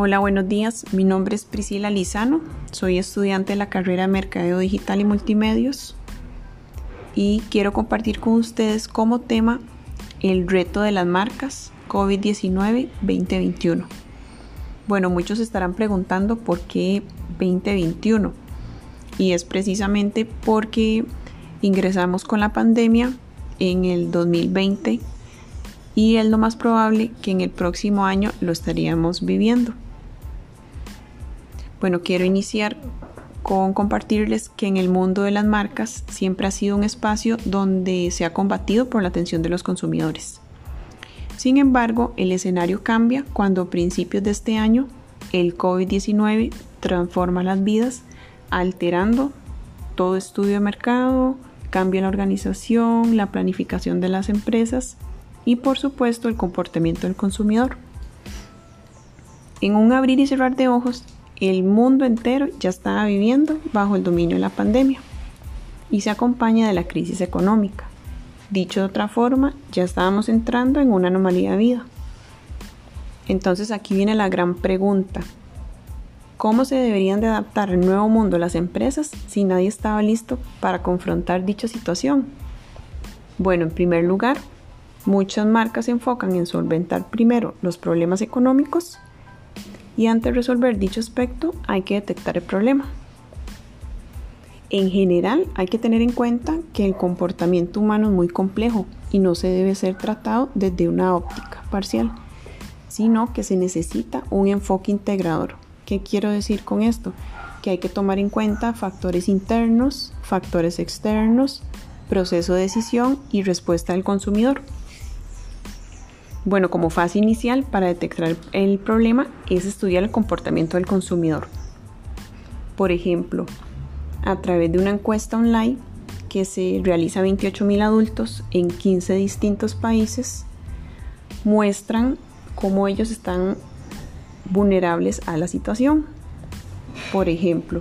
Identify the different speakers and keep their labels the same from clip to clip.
Speaker 1: Hola, buenos días. Mi nombre es Priscila Lizano. Soy estudiante de la carrera de Mercadeo Digital y Multimedios y quiero compartir con ustedes como tema el reto de las marcas COVID-19 2021. Bueno, muchos estarán preguntando por qué 2021 y es precisamente porque ingresamos con la pandemia en el 2020 y es lo más probable que en el próximo año lo estaríamos viviendo. Bueno, quiero iniciar con compartirles que en el mundo de las marcas siempre ha sido un espacio donde se ha combatido por la atención de los consumidores. Sin embargo, el escenario cambia cuando a principios de este año el COVID-19 transforma las vidas, alterando todo estudio de mercado, cambia la organización, la planificación de las empresas y por supuesto el comportamiento del consumidor. En un abrir y cerrar de ojos, el mundo entero ya estaba viviendo bajo el dominio de la pandemia y se acompaña de la crisis económica. Dicho de otra forma, ya estábamos entrando en una anomalía de vida. Entonces aquí viene la gran pregunta. ¿Cómo se deberían de adaptar al nuevo mundo las empresas si nadie estaba listo para confrontar dicha situación? Bueno, en primer lugar, muchas marcas se enfocan en solventar primero los problemas económicos y antes de resolver dicho aspecto hay que detectar el problema. En general hay que tener en cuenta que el comportamiento humano es muy complejo y no se debe ser tratado desde una óptica parcial, sino que se necesita un enfoque integrador. ¿Qué quiero decir con esto? Que hay que tomar en cuenta factores internos, factores externos, proceso de decisión y respuesta del consumidor. Bueno, como fase inicial para detectar el problema es estudiar el comportamiento del consumidor. Por ejemplo, a través de una encuesta online que se realiza a 28.000 adultos en 15 distintos países, muestran cómo ellos están vulnerables a la situación. Por ejemplo,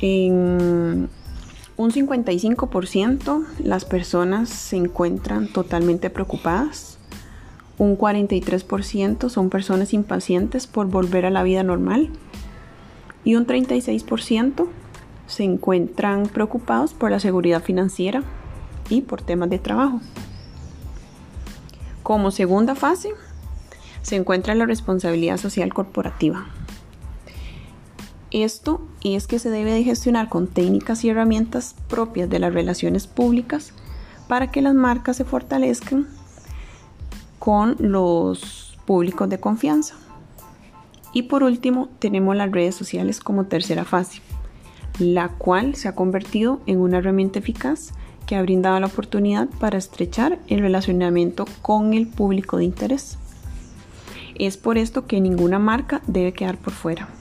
Speaker 1: en un 55% las personas se encuentran totalmente preocupadas. Un 43% son personas impacientes por volver a la vida normal. Y un 36% se encuentran preocupados por la seguridad financiera y por temas de trabajo. Como segunda fase, se encuentra la responsabilidad social corporativa. Esto es que se debe de gestionar con técnicas y herramientas propias de las relaciones públicas para que las marcas se fortalezcan con los públicos de confianza. Y por último, tenemos las redes sociales como tercera fase, la cual se ha convertido en una herramienta eficaz que ha brindado la oportunidad para estrechar el relacionamiento con el público de interés. Es por esto que ninguna marca debe quedar por fuera.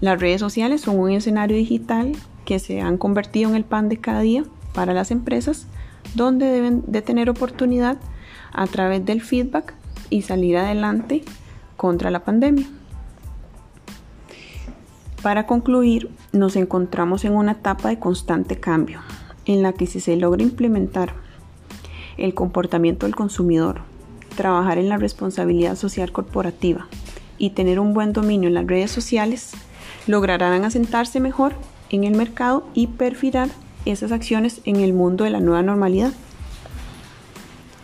Speaker 1: Las redes sociales son un escenario digital que se han convertido en el pan de cada día para las empresas, donde deben de tener oportunidad a través del feedback y salir adelante contra la pandemia. Para concluir, nos encontramos en una etapa de constante cambio, en la que si se logra implementar el comportamiento del consumidor, trabajar en la responsabilidad social corporativa y tener un buen dominio en las redes sociales, lograrán asentarse mejor en el mercado y perfilar esas acciones en el mundo de la nueva normalidad.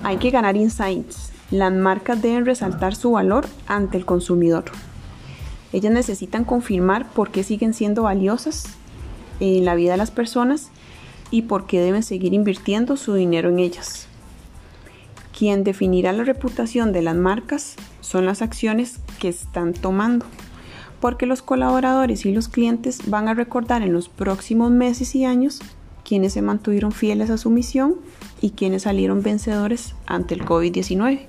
Speaker 1: Hay que ganar insights. Las marcas deben resaltar su valor ante el consumidor. Ellas necesitan confirmar por qué siguen siendo valiosas en la vida de las personas y por qué deben seguir invirtiendo su dinero en ellas. Quien definirá la reputación de las marcas son las acciones que están tomando porque los colaboradores y los clientes van a recordar en los próximos meses y años quienes se mantuvieron fieles a su misión y quienes salieron vencedores ante el COVID-19.